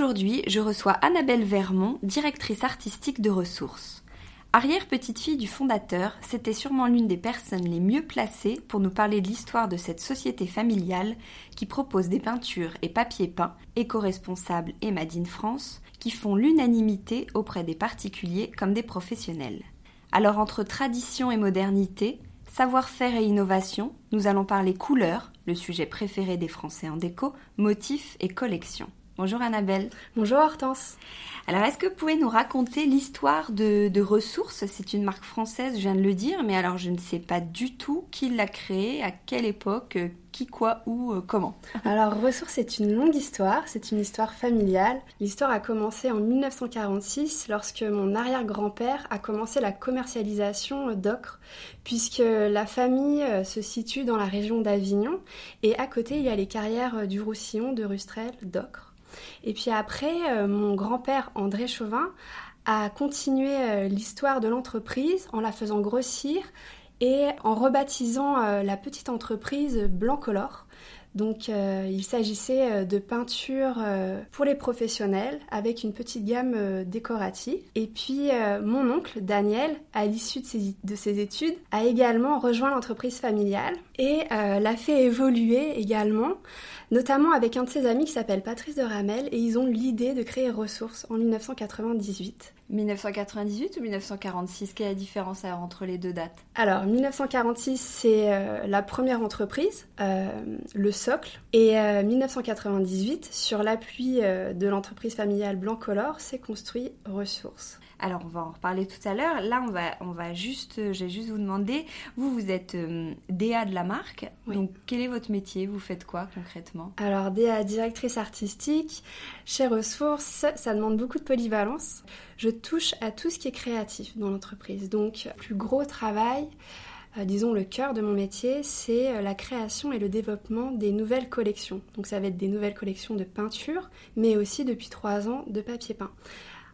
Aujourd'hui, je reçois Annabelle Vermont, directrice artistique de ressources. Arrière-petite-fille du fondateur, c'était sûrement l'une des personnes les mieux placées pour nous parler de l'histoire de cette société familiale qui propose des peintures et papiers peints, éco-responsables et Made France, qui font l'unanimité auprès des particuliers comme des professionnels. Alors entre tradition et modernité, savoir-faire et innovation, nous allons parler couleurs, le sujet préféré des Français en déco, motifs et collections. Bonjour Annabelle. Bonjour Hortense. Alors, est-ce que vous pouvez nous raconter l'histoire de, Ressources? C'est une marque française, je viens de le dire, mais alors je ne sais pas du tout qui l'a créée, à quelle époque, euh, qui, quoi, où, euh, comment. Alors, Ressources, c'est une longue histoire, c'est une histoire familiale. L'histoire a commencé en 1946 lorsque mon arrière-grand-père a commencé la commercialisation d'ocre, puisque la famille euh, se situe dans la région d'Avignon et à côté, il y a les carrières du Roussillon, de Rustrel, d'ocre. Et puis après, euh, mon grand-père André Chauvin a continué euh, l'histoire de l'entreprise en la faisant grossir et en rebaptisant euh, la petite entreprise Blancolor. Donc il s'agissait de peinture pour les professionnels avec une petite gamme décorative. Et puis mon oncle Daniel, à l'issue de ses, de ses, études, a également rejoint l'entreprise familiale et l'a fait évoluer également notamment avec un de ses amis qui s'appelle Patrice de Ramel, et ils ont l'idée de créer Ressources en 1998. 1998 ou 1946 Quelle est la différence entre les deux dates? Alors, 1946, c'est euh, la première entreprise, euh, le socle, et 1998, euh, sur l'appui de l'entreprise familiale Blancolor, c'est construit Ressources. Alors, on va en reparler tout à l'heure. Là, on va, on va juste, euh, j'ai juste vous demander, vous, vous êtes euh, DA de la marque. Donc, quel est votre métier? Vous faites quoi concrètement? Alors, DA, directrice artistique. Chez Ressources, ça demande beaucoup de polyvalence. Je touche à tout ce qui est créatif dans l'entreprise. Donc, plus gros travail, euh, disons le cœur de mon métier, c'est la création et le développement des nouvelles collections. Donc ça va être des nouvelles collections de peinture, mais aussi depuis trois ans de papier peint.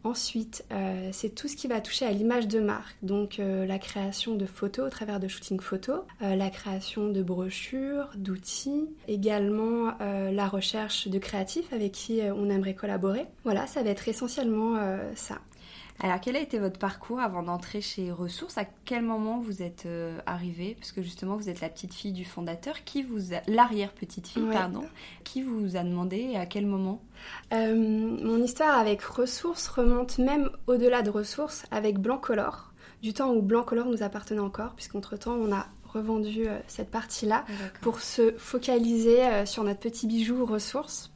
Ensuite, euh, c'est tout ce qui va toucher à l'image de marque, donc euh, la création de photos au travers de shooting photos, euh, la création de brochures, d'outils, également la recherche de créatifs avec qui on aimerait collaborer. Voilà, ça va être essentiellement ça. Alors, quel a été votre parcours avant d'entrer chez Ressources? À quel moment vous êtes euh, arrivée? Parce que justement, vous êtes la petite fille du fondateur. Qui vous l'arrière-petite fille, pardon. Qui vous a demandé et à quel moment? Euh, Mon histoire avec Ressources remonte même au-delà de Ressources avec Blancolor, du temps où Blancolor nous appartenait encore, puisqu'entre-temps, on a revendu euh, cette partie-là pour se focaliser sur notre petit bijou Ressources.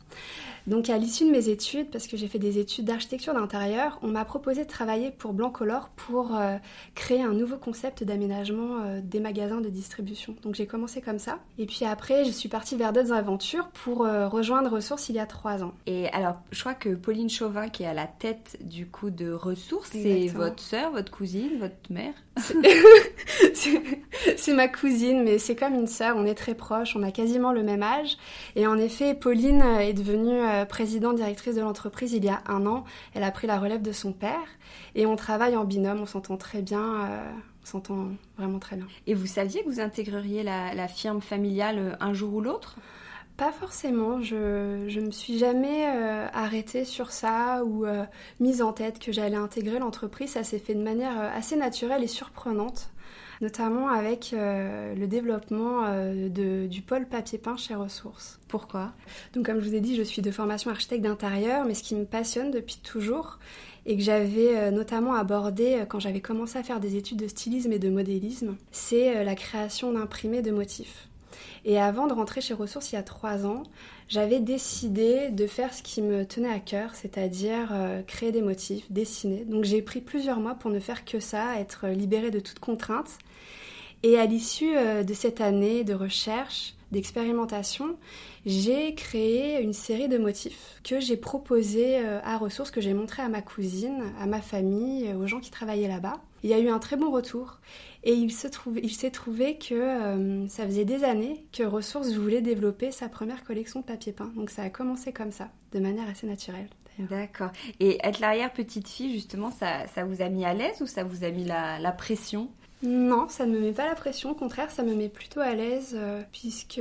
Donc à l'issue de mes études, parce que j'ai fait des études d'architecture d'intérieur, on m'a proposé de travailler pour Blancolor pour euh, créer un nouveau concept d'aménagement euh, des magasins de distribution. Donc j'ai commencé comme ça. Et puis après, je suis partie vers d'autres aventures pour euh, rejoindre Ressources il y a trois ans. Et alors, je crois que Pauline Chauvin, qui est à la tête du coup de Ressources, c'est votre sœur, votre cousine, votre mère? C'est ma cousine, mais c'est comme une sœur, on est très proches, on a quasiment le même âge. Et en effet, Pauline est devenue euh, présidente directrice de l'entreprise il y a un an. Elle a pris la relève de son père et on travaille en binôme, on s'entend très bien. Euh, on s'entend vraiment très bien. Et vous saviez que vous intégreriez la, firme familiale euh, un jour ou l'autre? Pas forcément, je, je me suis jamais arrêtée sur ça ou mise en tête que j'allais intégrer l'entreprise. Ça s'est fait de manière assez naturelle et surprenante notamment avec euh, le développement euh, du pôle papier peint chez Ressources. Pourquoi? Donc comme je vous ai dit, je suis de formation architecte d'intérieur, mais ce qui me passionne depuis toujours et que j'avais euh, notamment abordé quand j'avais commencé à faire des études de stylisme et de modélisme, c'est la création d'imprimés de motifs. Et avant de rentrer chez Ressources il y a trois ans, j'avais décidé de faire ce qui me tenait à cœur, c'est-à-dire créer des motifs, dessiner. Donc j'ai pris plusieurs mois pour ne faire que ça, être libérée de toute contrainte. Et à l'issue euh, de cette année de recherche, d'expérimentation, j'ai créé une série de motifs que j'ai proposés euh, à ressources, que j'ai montré à ma cousine, à ma famille, aux gens qui travaillaient là-bas. Il y a eu un très bon retour et il s'est trouvé, que euh, ça faisait des années que Ressources voulait développer sa première collection de papier peint. Donc ça a commencé comme ça, de manière assez naturelle. D'accord. Et être l'arrière-petite fille, justement, ça, vous a mis à l'aise ou ça vous a mis la pression? Non, ça ne me met pas la pression, au contraire, ça me met plutôt à l'aise, euh, puisque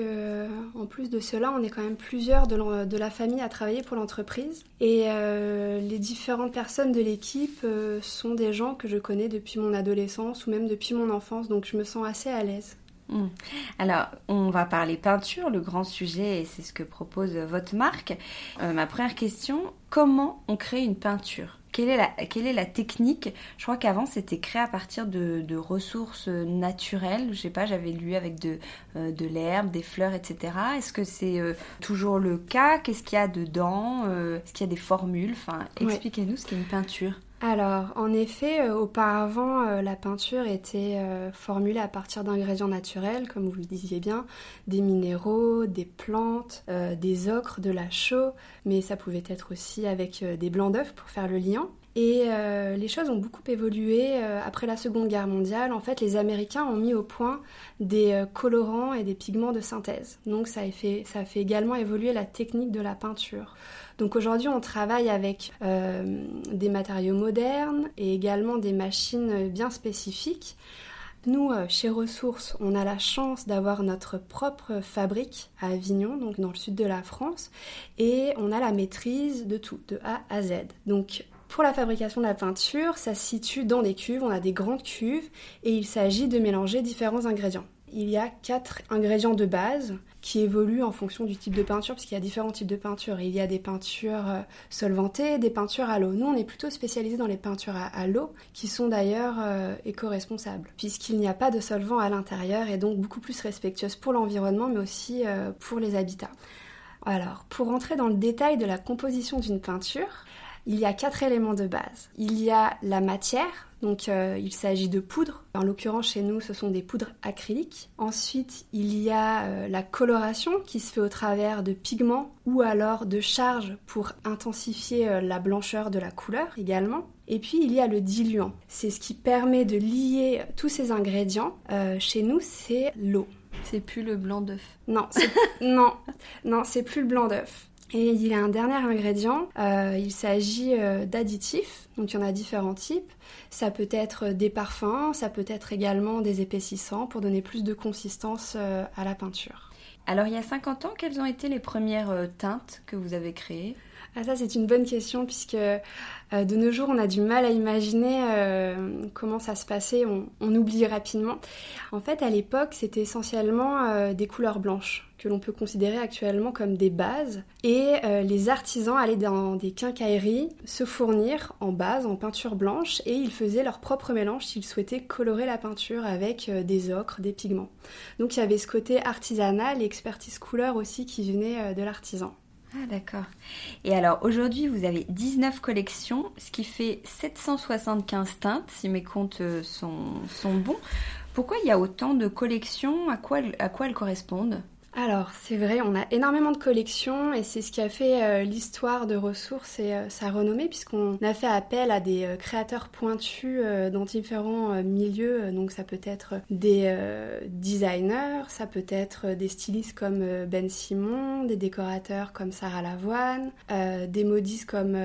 en plus de cela, on est quand même plusieurs de, la famille à travailler pour l'entreprise. Et euh, les différentes personnes de l'équipe euh, sont des gens que je connais depuis mon adolescence ou même depuis mon enfance, donc je me sens assez à l'aise. Hmm. Alors, on va parler peinture, le grand sujet, et c'est ce que propose votre marque. ma première question, comment on crée une peinture? Quelle est, la, quelle est la technique? Je crois qu'avant c'était créé à partir de, ressources naturelles. Je sais pas, j'avais lu avec de, euh, de l'herbe, des fleurs, etc. Est-ce que c'est euh, toujours le cas? Qu'est-ce qu'il y a dedans? Euh, Est-ce qu'il y a des formules? Enfin, expliquez-nous ce qu'est une peinture. Alors, en effet, euh, auparavant, euh, la peinture était euh, formulée à partir d'ingrédients naturels, comme vous le disiez bien, des minéraux, des plantes, des ocres, de la chaux, mais ça pouvait être aussi avec des blancs d'œufs pour faire le liant. Et les choses ont beaucoup évolué après la Seconde Guerre mondiale. En fait, les Américains ont mis au point des colorants et des pigments de synthèse. Donc ça a fait, également évoluer la technique de la peinture. Donc aujourd'hui, on travaille avec euh, des matériaux modernes et également des machines bien spécifiques. Nous, euh, chez Ressources, on a la chance d'avoir notre propre fabrique à Avignon, donc dans le sud de la France, et on a la maîtrise de tout, de A à Z. Donc pour la fabrication de la peinture, ça se situe dans des cuves, on a des grandes cuves, et il s'agit de mélanger différents ingrédients. Il y a quatre ingrédients de base qui évoluent en fonction du type de peinture, puisqu'il y a différents types de peintures. Il y a des peintures euh, solvantées, des peintures à l'eau. Nous, on est plutôt spécialisé dans les peintures à, l'eau, qui sont d'ailleurs euh, éco-responsables, puisqu'il n'y a pas de solvant à l'intérieur et donc beaucoup plus respectueuse pour l'environnement, mais aussi euh, pour les habitats. Alors, pour rentrer dans le détail de la composition d'une peinture, il y a quatre éléments de base. Il y a la matière, donc euh, il s'agit de poudre. En l'occurrence chez nous ce sont des poudres acryliques. Ensuite il y a euh, la coloration qui se fait au travers de pigments ou alors de charges pour intensifier euh, la blancheur de la couleur également. Et puis il y a le diluant. C'est ce qui permet de lier tous ces ingrédients. chez nous c'est l'eau. C'est plus le blanc d'œuf. Non, non, non, c'est plus le blanc d'œuf. Et il y a un dernier ingrédient, euh, il s'agit euh, d'additifs, donc il y en a différents types. Ça peut être des parfums, ça peut être également des épaississants pour donner plus de consistance euh, à la peinture. Alors il y a 50 ans, quelles ont été les premières teintes que vous avez créées? Ah ça c'est une bonne question puisque de nos jours on a du mal à imaginer comment ça se passait, on, oublie rapidement. En fait à l'époque c'était essentiellement des couleurs blanches que l'on peut considérer actuellement comme des bases. Et euh, les artisans allaient dans des quincailleries se fournir en base, en peinture blanche, et ils faisaient leur propre mélange s'ils souhaitaient colorer la peinture avec euh, des ocres, des pigments. Donc il y avait ce côté artisanal et expertise couleur aussi qui venait euh, de l'artisan. Ah d'accord. Et alors aujourd'hui vous avez 19 collections, ce qui fait 775 teintes si mes comptes euh, sont, bons. Pourquoi il y a autant de collections? À à quoi elles correspondent? Alors, c'est vrai, on a énormément de collections et c'est ce qui a fait euh, l'histoire de ressources et euh, sa renommée puisqu'on a fait appel à des euh, créateurs pointus dans différents milieux. Donc ça peut être des designers, ça peut être des stylistes comme Ben Simon, des décorateurs comme Sarah Lavoine, des modistes comme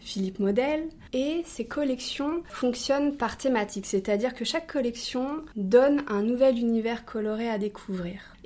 Philippe Model. Et ces collections fonctionnent par thématique, c'est-à-dire que chaque collection donne un nouvel univers coloré à découvrir.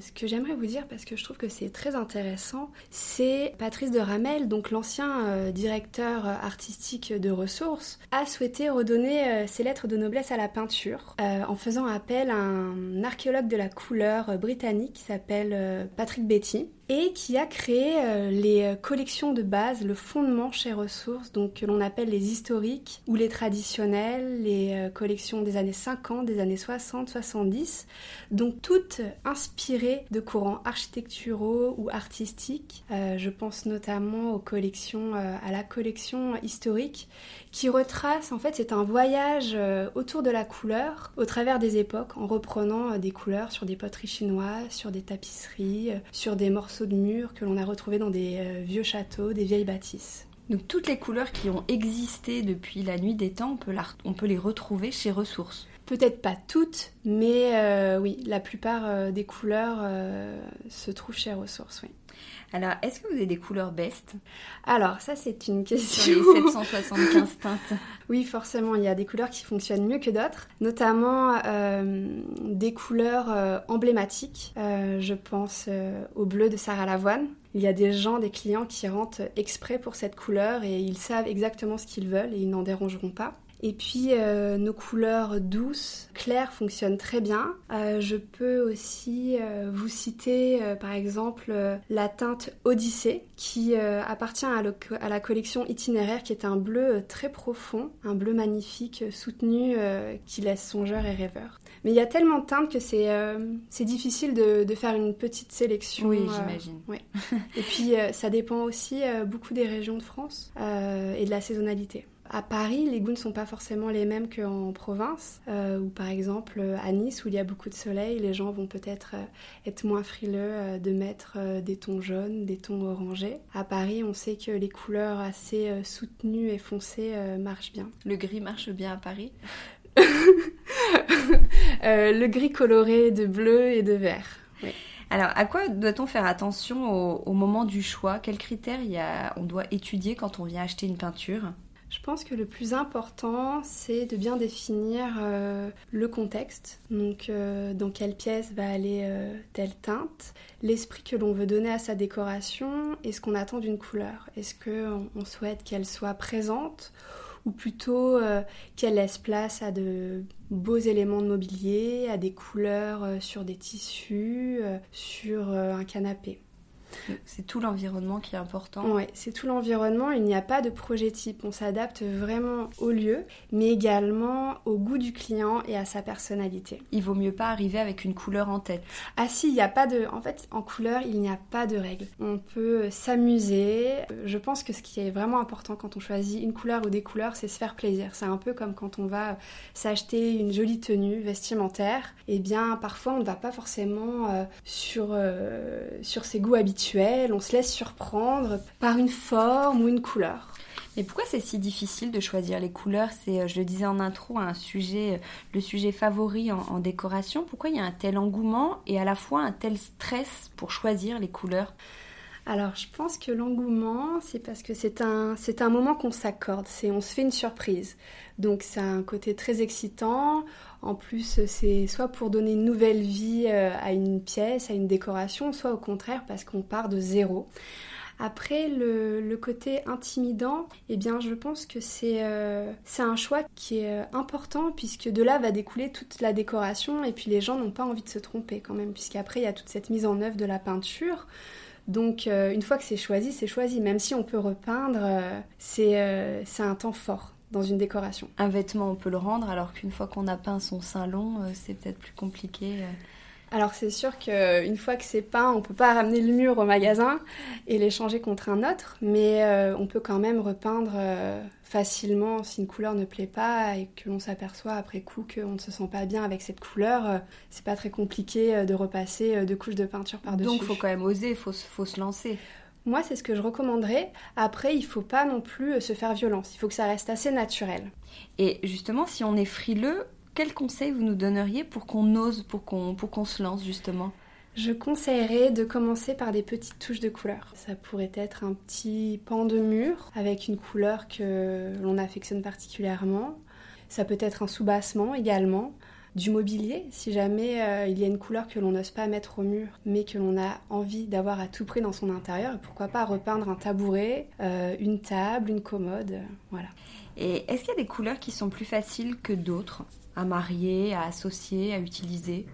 Ce que j'aimerais vous dire, parce que je trouve que c'est très intéressant, c'est Patrice de Ramel, donc l'ancien euh, directeur artistique de ressources, a souhaité redonner euh, ses lettres de noblesse à la peinture en faisant appel à un archéologue de la couleur britannique qui s'appelle Patrick Betty et qui a créé euh, les euh, collections de base, le fondement chez Ressources, donc que l'on appelle les historiques ou les traditionnels, les euh, collections des années 50, des années 60, 70, donc toutes inspirées de courants architecturaux ou artistiques. je pense notamment aux collections, à la collection historique qui retrace, en fait, c'est un voyage autour de la couleur au travers des époques en reprenant des couleurs sur des poteries chinoises, sur des tapisseries, sur des morceaux de murs que l'on a retrouvés dans des euh, vieux châteaux, des vieilles bâtisses. Donc toutes les couleurs qui ont existé depuis la nuit des temps, on peut, les retrouver chez Ressources. Peut-être pas toutes, mais euh, oui, la plupart euh, des couleurs se trouvent chez Ressources, oui. Alors, est-ce que vous avez des couleurs best? Alors, ça, c'est une question. Sur les 775 teintes. Oui, forcément, il y a des couleurs qui fonctionnent mieux que d'autres, notamment euh, des couleurs euh, emblématiques. Euh, je pense au bleu de Sarah Lavoine. Il y a des gens, des clients qui rentrent exprès pour cette couleur et ils savent exactement ce qu'ils veulent et ils n'en dérangeront pas. Et puis euh, nos couleurs douces, claires fonctionnent très bien. Euh, je peux aussi euh, vous citer par exemple la teinte Odyssée qui appartient à, à, la collection itinéraire qui est un bleu très profond, un bleu magnifique soutenu qui laisse songeur et rêveur. Mais il y a tellement de teintes que c'est difficile de, de, faire une petite sélection. Oui, j'imagine. et puis ça dépend aussi beaucoup des régions de France et de la saisonnalité. À Paris, les goûts ne sont pas forcément les mêmes qu'en province, euh, ou par exemple à Nice où il y a beaucoup de soleil, les gens vont peut-être euh, être moins frileux euh, de mettre des tons jaunes, des tons orangés. À Paris, on sait que les couleurs assez soutenues et foncées marchent bien. Le gris marche bien à Paris Le gris coloré de bleu et de vert. Alors, à quoi doit-on faire attention au, au, moment du choix? Quels critères y a, on doit étudier quand on vient acheter une peinture? Je pense que le plus important, c'est de bien définir euh, le contexte, donc euh, dans quelle pièce va aller euh, telle teinte, l'esprit que l'on veut donner à sa décoration et ce qu'on attend d'une couleur. Est-ce qu'on on souhaite qu'elle soit présente ou plutôt qu'elle laisse place à de beaux éléments de mobilier, à des couleurs sur des tissus, sur un canapé? C'est tout l'environnement qui est important. Oui, c'est tout l'environnement. Il n'y a pas de projet type. On s'adapte vraiment au lieu, mais également au goût du client et à sa personnalité. Il vaut mieux pas arriver avec une couleur en tête. Ah si, il n'y a pas de... En fait, en couleur, il n'y a pas de règle. On peut s'amuser. Je pense que ce qui est vraiment important quand on choisit une couleur ou des couleurs, c'est se faire plaisir. C'est un peu comme quand on va s'acheter une jolie tenue vestimentaire. Eh bien, parfois, on ne va pas forcément euh, sur, euh, sur ses goûts habituels on se laisse surprendre par une forme ou une couleur. Mais pourquoi c'est si difficile de choisir les couleurs? C'est, euh, je le disais en intro, un sujet, euh, le sujet favori en, décoration. Pourquoi il y a un tel engouement et à la fois un tel stress pour choisir les couleurs? Alors, je pense que l'engouement, c'est parce que c'est un, moment qu'on s'accorde, c'est on se fait une surprise. Donc, c'est un côté très excitant. En plus, c'est soit pour donner une nouvelle vie euh, à une pièce, à une décoration, soit au contraire parce qu'on part de zéro. Après, le, côté intimidant, eh bien, je pense que euh, c'est un choix qui est euh, important puisque de là va découler toute la décoration et puis les gens n'ont pas envie de se tromper quand même puisqu'après il y a toute cette mise en œuvre de la peinture. Donc une fois que c'est choisi, c'est choisi. Même si on peut repeindre, c'est un temps fort dans une décoration. Un vêtement, on peut le rendre, alors qu'une fois qu'on a peint son salon, euh, c'est peut-être plus compliqué. Euh. Alors c'est sûr qu'une fois que c'est peint, on peut pas ramener le mur au magasin et l'échanger contre un autre, mais euh, on peut quand même repeindre euh, facilement si une couleur ne plaît pas et que l'on s'aperçoit après coup qu'on ne se sent pas bien avec cette couleur. Euh, c'est pas très compliqué de repasser deux couches de peinture par-dessus. Donc faut quand même oser, faut, faut se lancer. Moi, c'est ce que je recommanderais. Après, il faut pas non plus se faire violence. Il faut que ça reste assez naturel. Et justement, si on est frileux, quel conseil vous nous donneriez pour qu'on ose, pour qu'on pour qu'on se lance justement? Je conseillerais de commencer par des petites touches de couleur. Ça pourrait être un petit pan de mur avec une couleur que l'on affectionne particulièrement. Ça peut être un soubassement également, du mobilier, si jamais euh, il y a une couleur que l'on n'ose pas mettre au mur, mais que l'on a envie d'avoir à tout prix dans son intérieur. pourquoi pas repeindre un tabouret, euh, une table, une commode, voilà. Et est-ce qu'il y a des couleurs qui sont plus faciles que d'autres à marier, à associer, à utiliser?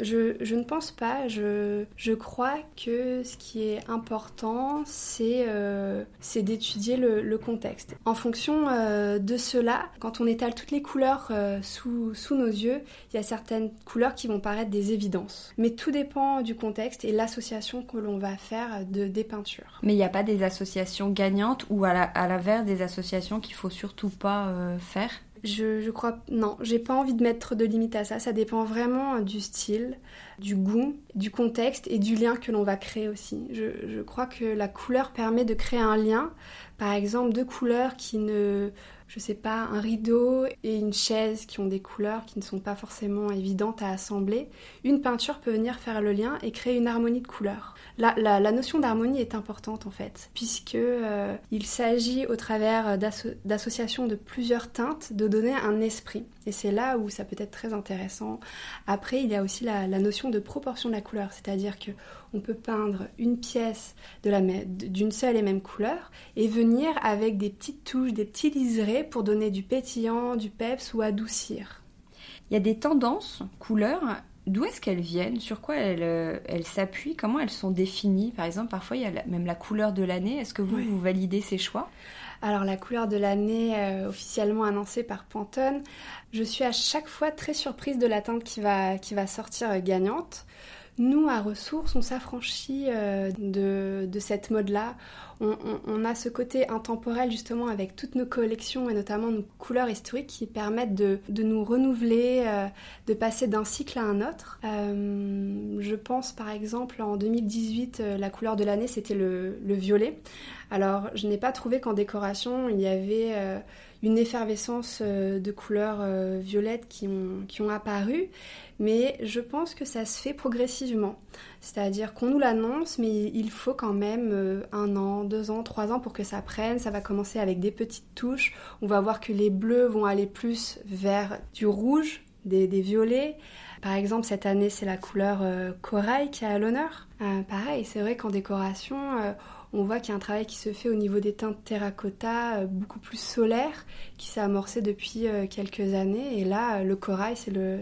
Je, ne pense pas. Je, crois que ce qui est important, c'est euh, d'étudier le, contexte. En fonction euh, de cela, quand on étale toutes les couleurs euh, sous, sous, nos yeux, il y a certaines couleurs qui vont paraître des évidences. Mais tout dépend du contexte et l'association que l'on va faire de, des peintures. Mais il n'y a pas des associations gagnantes ou à l'inverse des associations qu'il faut surtout pas faire? Je, crois non, j'ai pas envie de mettre de limite à ça. Ça dépend vraiment du style, du goût, du contexte et du lien que l'on va créer aussi. Je, je, crois que la couleur permet de créer un lien. Par exemple, deux couleurs qui ne je sais pas, un rideau et une chaise qui ont des couleurs qui ne sont pas forcément évidentes à assembler, une peinture peut venir faire le lien et créer une harmonie de couleurs. La, notion d'harmonie est importante en fait, puisque euh, il s'agit au travers d'associations de plusieurs teintes de donner un esprit. Et c'est là où ça peut être très intéressant. Après, il y a aussi la, la notion de proportion de la couleur, c'est-à-dire que on peut peindre une pièce d'une seule et même couleur et venir avec des petites touches, des petits liserés pour donner du pétillant, du peps ou adoucir. Il y a des tendances couleurs. D'où est-ce qu'elles viennent? Sur quoi elles euh, s'appuient? Comment elles sont définies? Par exemple, parfois il y a même la couleur de l'année. Est-ce que vous, vous validez ces choix? Alors la couleur de l'année euh, officiellement annoncée par Pantone, je suis à chaque fois très surprise de la teinte qui va, qui va sortir euh, gagnante. Nous, à Ressources, on s'affranchit euh, de, cette mode-là. On, a ce côté intemporel justement avec toutes nos collections et notamment nos couleurs historiques qui permettent de, nous renouveler, euh, de passer d'un cycle à un autre. Euh, je pense par exemple en 2018, la couleur de l'année c'était le, violet. Alors je n'ai pas trouvé qu'en décoration il y avait une effervescence de couleurs violettes qui ont, qui ont apparu mais je pense que ça se fait progressivement. C'est-à-dire qu'on nous l'annonce, mais il faut quand même euh, un an, deux ans, trois ans pour que ça prenne. Ça va commencer avec des petites touches. On va voir que les bleus vont aller plus vers du rouge, des, violets. Par exemple, cette année, c'est la couleur euh, corail qui à l'honneur. Euh, pareil, c'est vrai qu'en décoration, on voit qu'il y a un travail qui se fait au niveau des teintes terracotta, euh, beaucoup plus solaire, qui s'est amorcé depuis euh, quelques années. Et là, le corail, c'est le,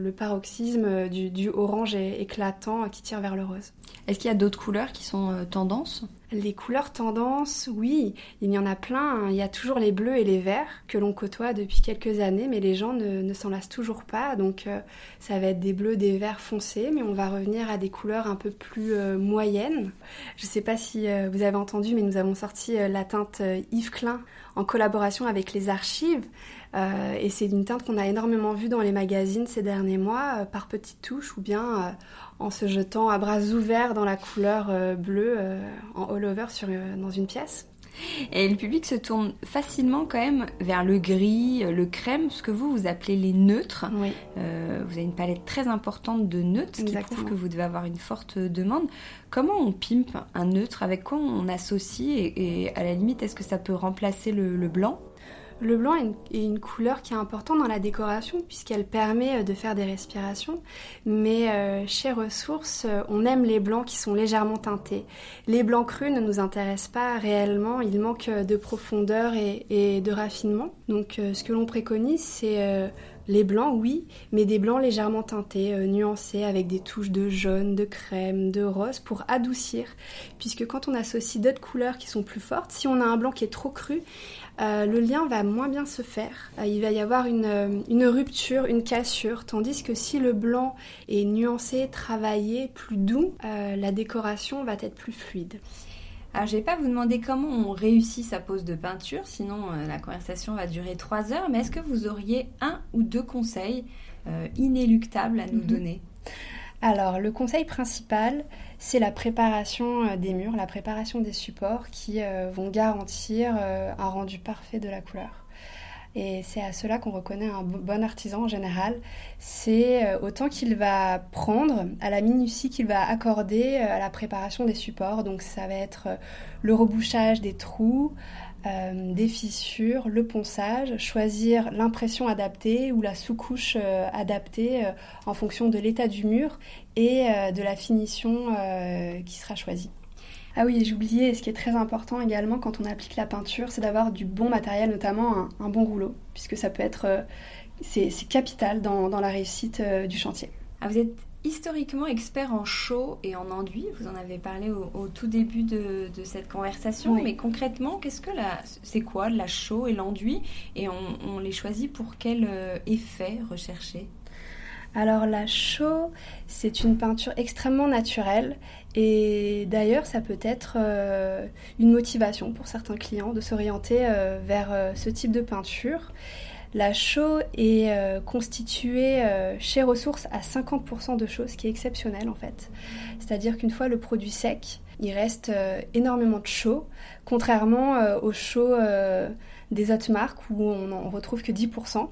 le, paroxysme du, du orange éclatant qui tire vers le rose. Est-ce qu'il y a d'autres couleurs qui sont euh, tendances? Les couleurs tendances, oui, il y en a plein. Hein. Il y a toujours les bleus et les verts que l'on côtoie depuis quelques années, mais les gens ne, s'en lassent toujours pas. Donc euh, ça va être des bleus, des verts foncés, mais on va revenir à des couleurs un peu plus euh, moyennes. Je ne sais pas si euh, vous avez entendu, mais nous avons sorti la teinte Yves Klein en collaboration avec les archives. Et c'est une teinte qu'on a énormément vue dans les magazines ces derniers mois, par petites touches ou bien en se jetant à bras ouverts dans la couleur euh, bleue euh, en all-over euh, dans une pièce. Et le public se tourne facilement quand même vers le gris, le crème, ce que vous, vous appelez les neutres. Oui. vous avez une palette très importante de neutres, ce qui prouve que vous devez avoir une forte demande. Comment on pimpe un neutre? Avec quoi on associe? Et, à la limite, est-ce que ça peut remplacer le blanc? Le blanc est une, couleur qui est importante dans la décoration puisqu'elle permet euh, de faire des respirations. Mais euh, chez Ressources, euh, on aime les blancs qui sont légèrement teintés. Les blancs crus ne nous intéressent pas réellement. Il manque de profondeur et, de raffinement. Donc ce que l'on préconise, c'est les blancs, oui, mais des blancs légèrement teintés, nuancés, avec des touches de jaune, de crème, de rose, pour adoucir. Puisque quand on associe d'autres couleurs qui sont plus fortes, si on a un blanc qui est trop cru, le lien va moins bien se faire. il va y avoir une, une, rupture, une cassure, tandis que si le blanc est nuancé, travaillé, plus doux, la décoration va être plus fluide. Alors, je vais pas vous demander comment on réussit sa pose de peinture, sinon euh, la conversation va durer trois heures, mais est-ce que vous auriez un ou deux conseils euh, inéluctables à nous mhm. donner? Alors, le conseil principal, c'est la préparation euh, des murs, la préparation des supports qui vont garantir un rendu parfait de la couleur. Et c'est à cela qu'on reconnaît un bon artisan en général. C'est euh, autant qu'il va prendre, à la minutie qu'il va accorder euh, à la préparation des supports. Donc ça va être euh, le rebouchage des trous, des fissures, le ponçage, choisir l'impression adaptée ou la sous-couche adaptée en fonction de l'état du mur et de la finition qui sera choisie. Ah oui, j'ai oublié, ce qui est très important également quand on applique la peinture, c'est d'avoir du bon matériel, notamment un, bon rouleau, puisque ça peut être, euh, c'est capital dans, la réussite euh, du chantier. Ah, historiquement expert en chaux et en enduit, vous en avez parlé au, tout début de, cette conversation, mais concrètement, qu'est-ce que c'est quoi la chaux et l'enduit? Et on, les choisit pour quel euh, effet recherché? Alors la chaux, c'est une peinture extrêmement naturelle. Et d'ailleurs ça peut être euh, une motivation pour certains clients de s'orienter euh, vers euh, ce type de peinture. La chaux est constituée chez Ressources à 50% de chaux, ce qui est exceptionnel en fait. C'est-à-dire qu'une fois le produit sec, il reste énormément de chaux, contrairement aux chaux des autres marques où on n'en retrouve que 10%.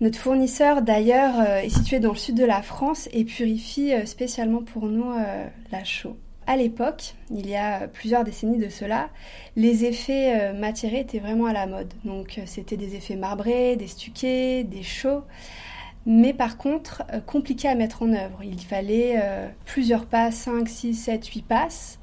Notre fournisseur d'ailleurs euh, est situé dans le sud de la France et purifie euh, spécialement pour nous euh, la chaux. À l'époque, il y a plusieurs décennies de cela, les effets matiérés étaient vraiment à la mode. Donc c'était des effets marbrés, des stuqués, des chaux mais par contre compliqués à mettre en œuvre. Il fallait plusieurs passes, 5, 6, 7, 8 passes,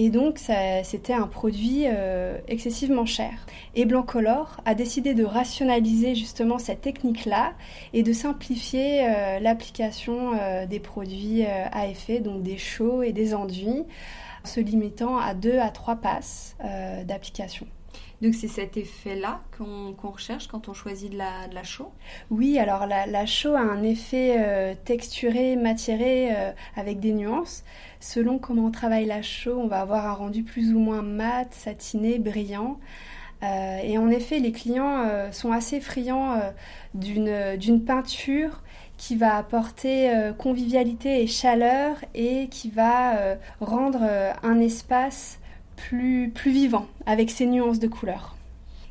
et donc, c'était un produit euh, excessivement cher. Et Blancolor a décidé de rationaliser justement cette technique-là et de simplifier euh, l'application euh, des produits à effet, donc des chaux et des enduits, se limitant à deux à trois passes d'application. Donc c'est cet effet-là qu'on recherche quand on choisit de la, chaux? Oui, alors la, chaux a un effet euh, texturé, matiéré, euh, avec des nuances. Selon comment on travaille la chaux, on va avoir un rendu plus ou moins mat, satiné, brillant. Euh, et en effet, les clients sont assez friands d'une peinture qui va apporter convivialité et chaleur et qui va rendre un espace plus, plus vivant, avec ses nuances de couleurs.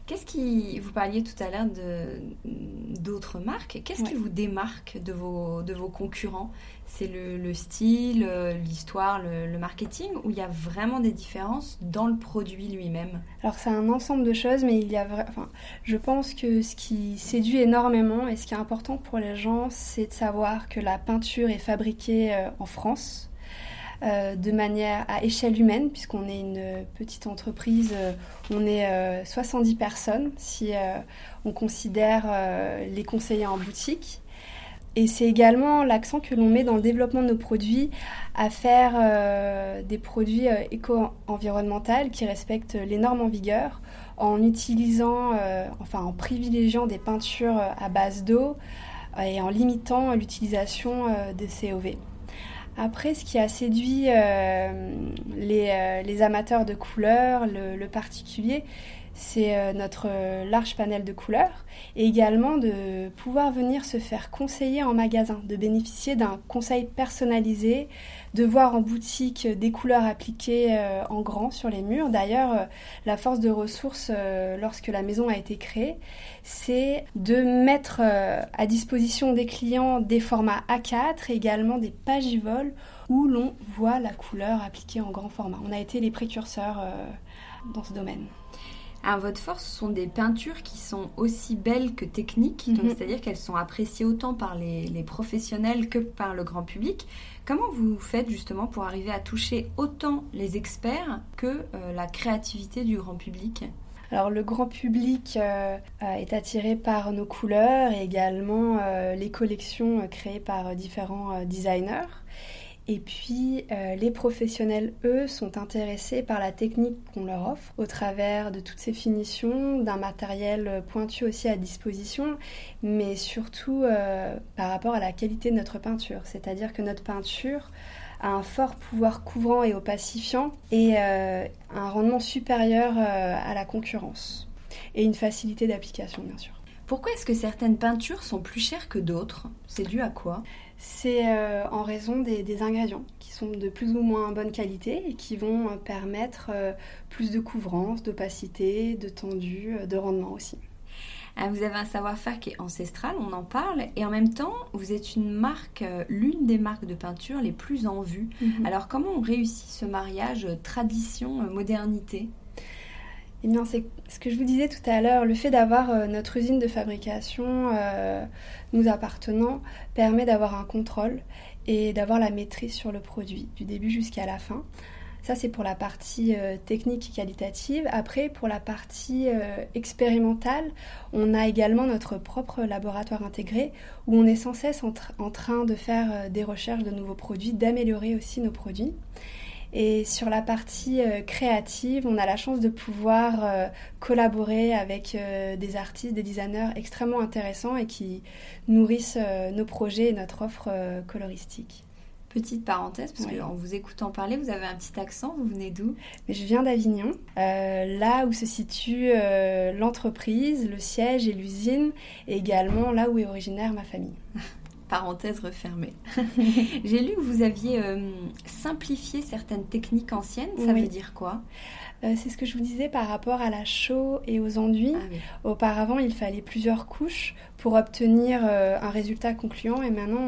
Qu'est-ce qui, vous parliez tout à l'heure d'autres marques, qu'est-ce qui vous démarque de vos, de vos concurrents? C'est le, style, l'histoire, le, marketing, ou il y a vraiment des différences dans le produit lui-même? Alors c'est un ensemble de choses, mais il y a, enfin, je pense que ce qui séduit énormément et ce qui est important pour les gens, c'est de savoir que la peinture est fabriquée euh, en France, euh, de manière à échelle humaine, puisqu'on est une petite entreprise, euh, on est 70 euh, personnes si on considère les conseillers en boutique. Et c'est également l'accent que l'on met dans le développement de nos produits à faire des produits éco-environnementaux qui respectent les normes en vigueur en utilisant, enfin en privilégiant des peintures à base d'eau et en limitant l'utilisation des COV. Après, ce qui a séduit euh, euh, les, amateurs de couleurs, le, particulier, c'est euh, notre large panel de couleurs et également de pouvoir venir se faire conseiller en magasin, de bénéficier d'un conseil personnalisé, de voir en boutique des couleurs appliquées en grand sur les murs. D'ailleurs, la force de ressources lorsque la maison a été créée, c'est de mettre à disposition des clients des formats A4 et également des pagivoles où l'on voit la couleur appliquée en grand format. On a été les précurseurs dans ce domaine. À votre force, ce sont des peintures qui sont aussi belles que techniques, mhm. c'est-à-dire qu'elles sont appréciées autant par les, professionnels que par le grand public. Comment vous faites justement pour arriver à toucher autant les experts que euh, la créativité du grand public? Alors le grand public euh, euh, est attiré par nos couleurs et également les collections créées par différents designers. Et puis euh, les professionnels, eux, sont intéressés par la technique qu'on leur offre au travers de toutes ces finitions, d'un matériel pointu aussi à disposition, mais surtout euh, par rapport à la qualité de notre peinture. C'est-à-dire que notre peinture a un fort pouvoir couvrant et opacifiant et euh, un rendement supérieur à la concurrence. Et une facilité d'application, bien sûr. Pourquoi est-ce que certaines peintures sont plus chères que d'autres? C'est dû à quoi? C'est euh, en raison des, ingrédients qui sont de plus ou moins bonne qualité et qui vont euh, permettre euh, plus de couvrance, d'opacité, de tendu, de rendement aussi. Ah, vous avez un savoir-faire qui est ancestral, on en parle, et en même temps, vous êtes une marque, l'une des marques de peinture les plus en vue. Mhm. Alors comment on réussit ce mariage tradition-modernité eh bien, c'est ce que je vous disais tout à l'heure, le fait d'avoir euh, notre usine de fabrication euh, nous appartenant permet d'avoir un contrôle et d'avoir la maîtrise sur le produit, du début jusqu'à la fin. Ça, c'est pour la partie euh, technique et qualitative. Après, pour la partie expérimentale, on a également notre propre laboratoire intégré où on est sans cesse en train de faire des recherches de nouveaux produits, d'améliorer aussi nos produits. Et sur la partie euh, créative, on a la chance de pouvoir euh, collaborer avec euh, des artistes, des designers extrêmement intéressants et qui nourrissent nos projets et notre offre coloristique. Petite parenthèse, parce qu'en vous écoutant parler, vous avez un petit accent, vous venez d'où? Je viens d'Avignon, là où se situe l'entreprise, le siège et l'usine, et également là où est originaire ma famille. parenthèse refermée. J'ai lu que vous aviez euh, simplifié certaines techniques anciennes. Ça veut dire quoi? Euh, C'est ce que je vous disais par rapport à la chaux et aux enduits. Ah Auparavant, il fallait plusieurs couches pour obtenir euh, un résultat concluant et maintenant,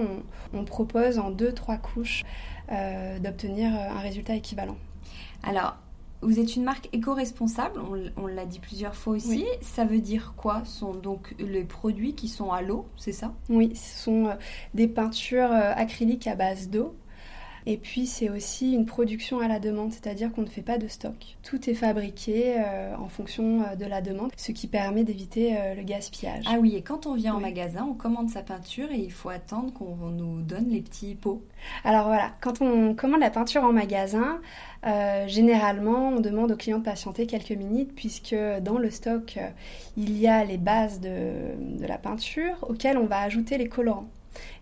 on, on propose en deux, trois couches d'obtenir un résultat équivalent. Alors, vous êtes une marque éco-responsable, on, l'a dit plusieurs fois aussi. Ça veut dire quoi Ce sont donc les produits qui sont à l'eau, c'est ça? Oui, ce sont euh, des peintures euh, acryliques à base d'eau et puis c'est aussi une production à la demande, c'est-à-dire qu'on ne fait pas de stock. Tout est fabriqué euh, en fonction euh, de la demande, ce qui permet d'éviter euh, le gaspillage. Ah oui, et quand on vient en magasin, on commande sa peinture et il faut attendre qu'on nous donne les petits pots. Alors voilà, quand on commande la peinture en magasin, généralement on demande aux clients de patienter quelques minutes puisque dans le stock il y a les bases de la peinture auxquelles on va ajouter les colorants.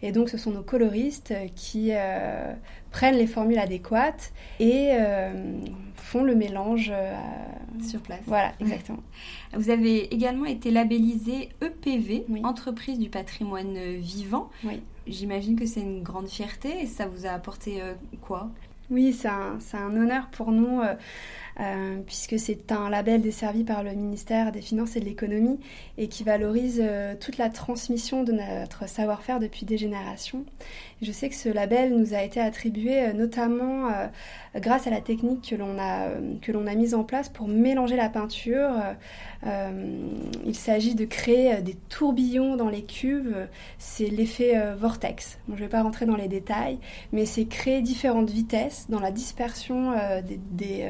Et donc, ce sont nos coloristes qui euh, prennent les formules adéquates et euh, font le mélange euh, sur place. Voilà, exactement. Vous avez également été labellisé EPV, Entreprise du patrimoine vivant. Oui. J'imagine que c'est une grande fierté et ça vous a apporté quoi? Oui, c'est un, un, honneur pour nous euh, puisque c'est un label desservi par le ministère des Finances et de l'Économie et qui valorise euh, toute la transmission de notre savoir-faire depuis des générations. je sais que ce label nous a été attribué euh, notamment grâce à la technique que l'on a, que a mise en place pour mélanger la peinture. il s'agit de créer des tourbillons dans les cuves, c'est l'effet vortex. je ne vais pas rentrer dans les détails, mais c'est créer différentes vitesses dans la dispersion des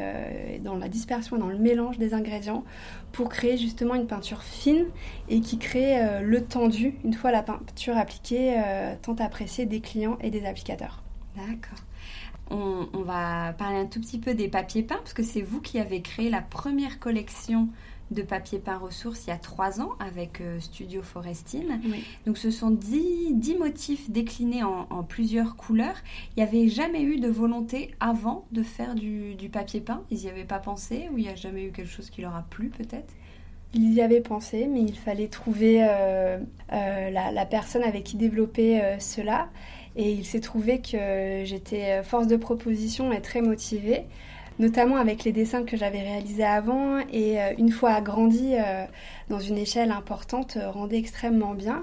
dans la dispersion et dans le mélange des ingrédients pour créer justement une peinture fine et qui crée euh, le tendu une fois la peinture appliquée, euh, tant apprécié des clients et des applicateurs. D'accord. On, on, va parler un tout petit peu des papiers peints, parce que c'est vous qui avez créé la première collection de papier peint ressources il y a trois ans avec euh, Studio Forestine. Donc ce sont dix, motifs déclinés en, plusieurs couleurs. Il n'y avait jamais eu de volonté avant de faire du, papier peint Ils n'y avaient pas pensé ou il n'y a jamais eu quelque chose qui leur a plu peut-être? Ils y avaient pensé, mais il fallait trouver euh, euh, la, la, personne avec qui développer cela. Et il s'est trouvé que j'étais force de proposition et très motivée notamment avec les dessins que j'avais réalisés avant et euh, une fois agrandis euh, dans une échelle importante, euh, rendait extrêmement bien.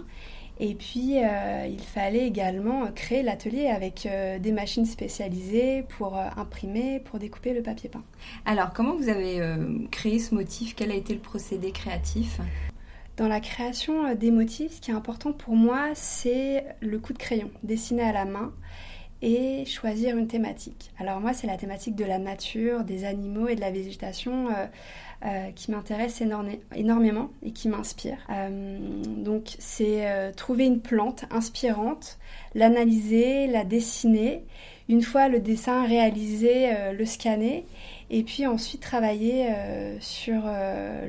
Et puis, il fallait également créer l'atelier avec des machines spécialisées pour imprimer, pour découper le papier peint. Alors, comment vous avez créé ce motif? Quel a été le procédé créatif? Dans la création des motifs, ce qui est important pour moi, c'est le coup de crayon, dessiné à la main et choisir une thématique. Alors moi, c'est la thématique de la nature, des animaux et de la végétation euh, euh, qui m'intéresse énormément et qui m'inspire. Euh, donc c'est trouver une plante inspirante, l'analyser, la dessiner. Une fois le dessin réalisé, le scanner et puis ensuite travailler sur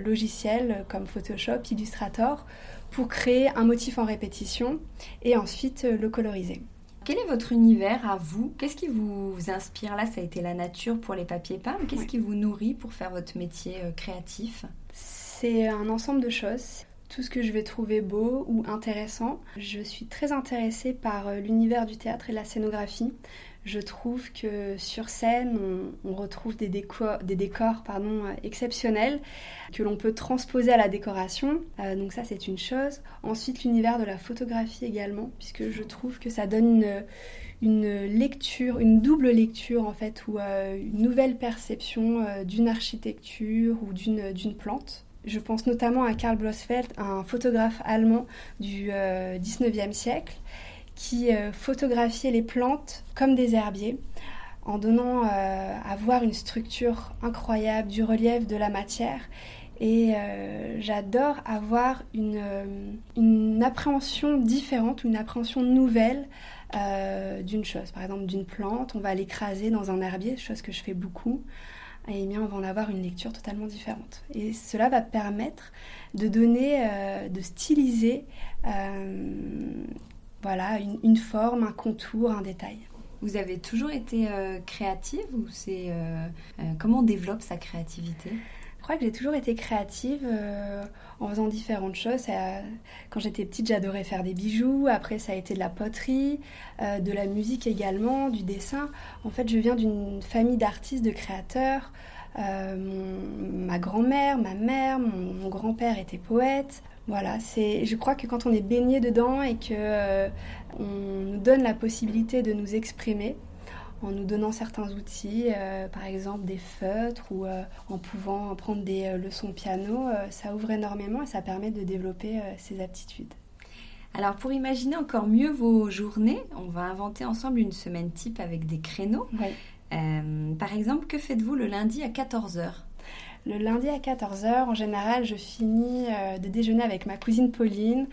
logiciels comme Photoshop, Illustrator pour créer un motif en répétition et ensuite le coloriser. Quel est votre univers à vous? Qu'est-ce qui vous inspire? Là, ça a été la nature pour les papiers peints. Qu'est-ce qui vous nourrit pour faire votre métier euh, créatif? C'est un ensemble de choses. Tout ce que je vais trouver beau ou intéressant. Je suis très intéressée par euh, l'univers du théâtre et de la scénographie. Je trouve que sur scène, on, retrouve des décors, pardon, exceptionnels que l'on peut transposer à la décoration. Euh, donc ça, c'est une chose. Ensuite, l'univers de la photographie également, puisque je trouve que ça donne une, lecture, une double lecture en fait, ou euh, une nouvelle perception euh, d'une architecture ou d'une plante. Je pense notamment à Karl Blossfeld, un photographe allemand du 19e siècle, qui euh, photographiait les plantes comme des herbiers en donnant euh, à voir une structure incroyable, du relief, de la matière. Et euh, j'adore avoir une, une, appréhension différente, une appréhension nouvelle d'une chose. Par exemple, d'une plante, on va l'écraser dans un herbier, chose que je fais beaucoup. Et bien, on va en avoir une lecture totalement différente. Et cela va permettre de donner, de styliser voilà, une, forme, un contour, un détail. Vous avez toujours été euh, créative ou c'est euh, euh, comment on développe sa créativité? Je crois que j'ai toujours été créative en faisant différentes choses. quand j'étais petite, j'adorais faire des bijoux. Après, ça a été de la poterie, de la musique également, du dessin. En fait, je viens d'une famille d'artistes, de créateurs. ma grand-mère, ma mère, mon grand-père était poète. Voilà, c'est, je crois que quand on est baigné dedans et que euh, on nous donne la possibilité de nous exprimer, en nous donnant certains outils, euh, par exemple des feutres ou euh, en pouvant prendre des leçons piano, ça ouvre énormément et ça permet de développer ses aptitudes. Alors pour imaginer encore mieux vos journées, on va inventer ensemble une semaine type avec des créneaux. par exemple, que faites-vous le lundi à 14h le lundi à 14h, en général, je finis euh, de déjeuner avec ma cousine Pauline,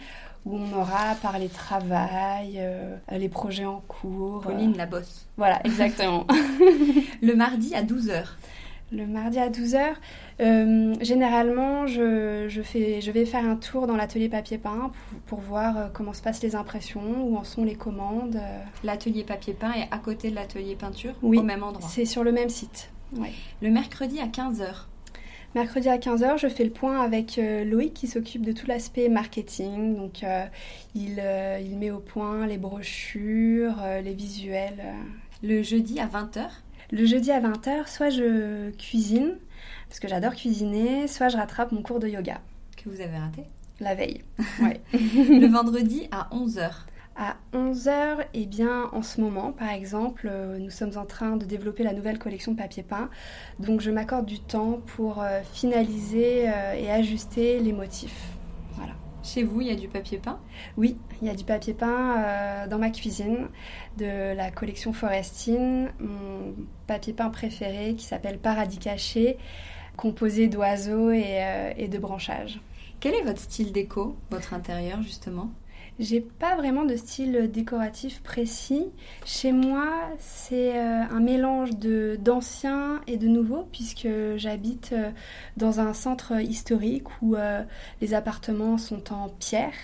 où on aura parlé travail, euh, les projets en cours. Pauline, la bosse. Voilà, exactement. le mardi à 12h. Le mardi à 12h, euh, généralement, je, fais, je vais faire un tour dans l'atelier papier peint pour, voir comment se passent les impressions, où en sont les commandes. L'atelier papier peint est à côté de l'atelier peinture, oui, au même endroit. C'est sur le même site. Le mercredi à 15h. Mercredi à 15h, je fais le point avec euh, Loïc qui s'occupe de tout l'aspect marketing. Donc, euh, il, euh, il, met au point les brochures, les visuels. Le jeudi à 20h Le jeudi à 20h, soit je cuisine, parce que j'adore cuisiner, soit je rattrape mon cours de yoga. Que vous avez raté? La veille. Ouais. le vendredi à 11h à 11h, eh bien, en ce moment, par exemple, euh, nous sommes en train de développer la nouvelle collection de papier peint. Donc, je m'accorde du temps pour euh, finaliser euh, et ajuster les motifs. Voilà. Chez vous, il y a du papier peint? Oui, il y a du papier peint dans ma cuisine de la collection Forestine, mon papier peint préféré qui s'appelle Paradis caché, composé d'oiseaux et de branchages. Quel est votre style déco, votre intérieur justement? J'ai pas vraiment de style décoratif précis. Chez moi, c'est euh, un mélange de d'anciens et de nouveaux, puisque j'habite euh, dans un centre historique où euh, les appartements sont en pierre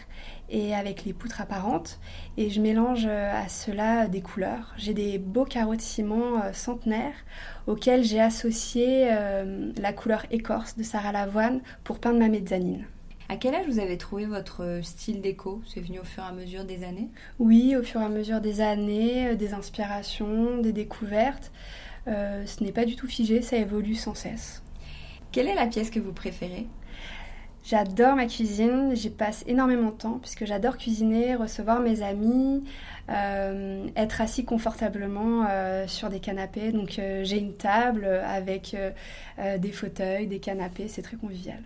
et avec les poutres apparentes. Et je mélange à cela des couleurs. J'ai des beaux carreaux ciment centenaires auxquels j'ai associé la couleur écorce de Sarah Lavoine pour peindre ma mezzanine. À quel âge vous avez trouvé votre style déco? C'est venu au fur et à mesure des années? Oui, au fur et à mesure des années, euh, des inspirations, des découvertes. Euh, ce n'est pas du tout figé, ça évolue sans cesse. Quelle est la pièce que vous préférez? J'adore ma cuisine, j'y passe énormément de temps puisque j'adore cuisiner, recevoir mes amis, euh, être assis confortablement sur des canapés. Donc j'ai une table avec des fauteuils, des canapés, c'est très convivial.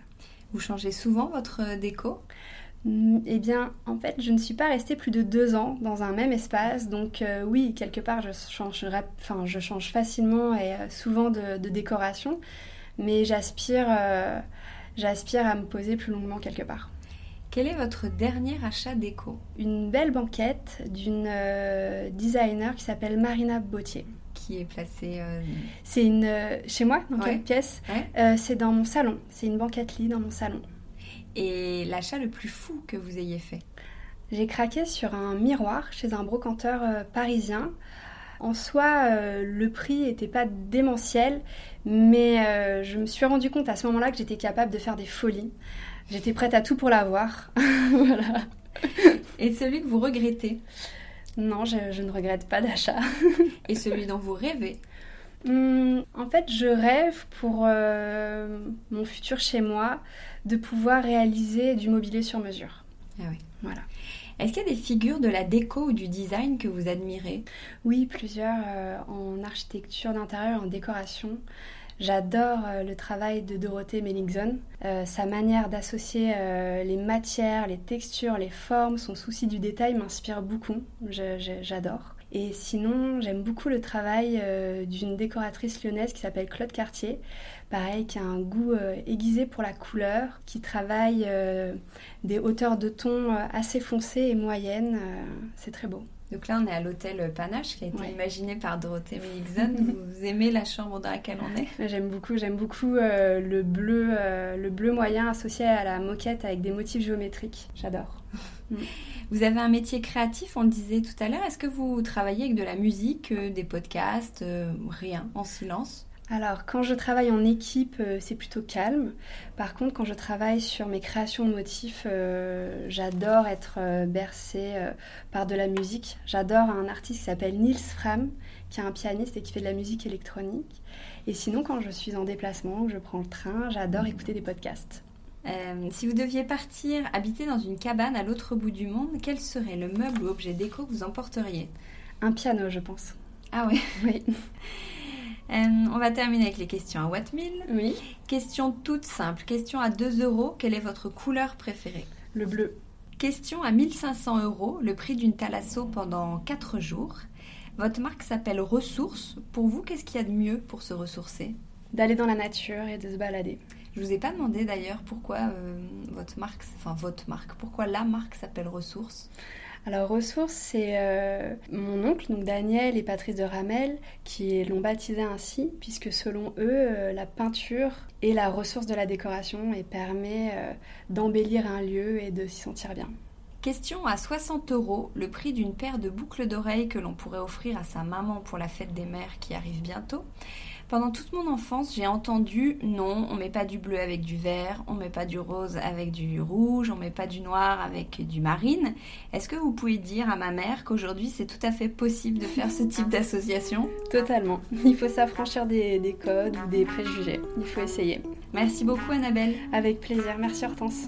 Vous changez souvent votre déco? Mm, eh bien, en fait, je ne suis pas restée plus de deux ans dans un même espace, donc euh, oui, quelque part, je change, enfin, je change facilement et euh, souvent de, décoration, mais j'aspire, euh, j'aspire à me poser plus longuement quelque part. Quel est votre dernier achat déco? Une belle banquette d'une designer qui s'appelle Marina Bautier. Qui est placée C'est une chez moi, dans quelle pièce C'est dans mon salon. C'est une banquette lit dans mon salon et l'achat le plus fou que vous ayez fait? J'ai craqué sur un miroir chez un brocanteur euh, parisien. En soi, euh, le prix n'était pas démentiel, mais euh, je me suis rendu compte à ce moment-là que j'étais capable de faire des folies. J'étais prête à tout pour l'avoir. voilà. Et celui que vous regrettez? Non, je, je, ne regrette pas d'achat. Et celui dont vous rêvez Hum, en fait, je rêve pour euh, mon futur chez moi de pouvoir réaliser du mobilier sur mesure. Ah oui. Voilà. Est-ce qu'il y a des figures de la déco ou du design que vous admirez? Oui, plusieurs euh, en architecture d'intérieur, en décoration. J'adore euh, le travail de Dorothée Mellingson. sa manière d'associer les matières, les textures, les formes, son souci du détail m'inspire beaucoup. J'adore. Et sinon, j'aime beaucoup le travail euh, d'une décoratrice lyonnaise qui s'appelle Claude Cartier. Pareil, qui a un goût euh, aiguisé pour la couleur, qui travaille euh, des hauteurs de ton assez foncées et moyennes. c'est très beau. Donc là, on est à l'hôtel Panache qui a été imaginé par Dorothée Mellingson. vous aimez la chambre dans laquelle on est? J'aime beaucoup, j'aime beaucoup le bleu, le bleu moyen associé à la moquette avec des motifs géométriques. J'adore. Mm. Vous avez un métier créatif, on le disait tout à l'heure. Est-ce que vous travaillez avec de la musique, euh, des podcasts, euh, rien, en silence? Alors, quand je travaille en équipe, euh, c'est plutôt calme. Par contre, quand je travaille sur mes créations de motifs, j'adore être bercée par de la musique. J'adore un artiste qui s'appelle Niels Fram, qui est un pianiste et qui fait de la musique électronique. Et sinon, quand je suis en déplacement, je prends le train, j'adore écouter des podcasts. Euh, si vous deviez partir habiter dans une cabane à l'autre bout du monde, quel serait le meuble ou objet déco que vous emporteriez? Un piano, je pense. Ah oui Oui. Euh, on va terminer avec les questions à Wattmill. Oui. Question toute simple. Question à 2 euros. Quelle est votre couleur préférée? Le bleu. Question à 1500 euros. Le prix d'une thalasso pendant 4 jours. Votre marque s'appelle Ressources. Pour vous, qu'est-ce qu'il y a de mieux pour se ressourcer? D'aller dans la nature et de se balader. Je vous ai pas demandé d'ailleurs pourquoi euh, votre marque, enfin votre marque, pourquoi la marque s'appelle Ressources? Alors Ressources, c'est euh, mon oncle, donc Daniel et Patrice de Ramel, qui l'ont baptisé ainsi, puisque selon eux, euh, la peinture est la ressource de la décoration et permet d'embellir un lieu et de s'y sentir bien. Question à 60 euros, le prix d'une paire de boucles d'oreilles que l'on pourrait offrir à sa maman pour la fête des mères qui arrive bientôt. Pendant toute mon enfance, j'ai entendu non, on met pas du bleu avec du vert, on met pas du rose avec du rouge, on met pas du noir avec du marine. Est-ce que vous pouvez dire à ma mère qu'aujourd'hui c'est tout à fait possible de faire ce type d'association? Totalement. Il faut s'affranchir des, des codes ou des préjugés. Il faut essayer. Merci beaucoup Annabelle. Avec plaisir. Merci Hortense.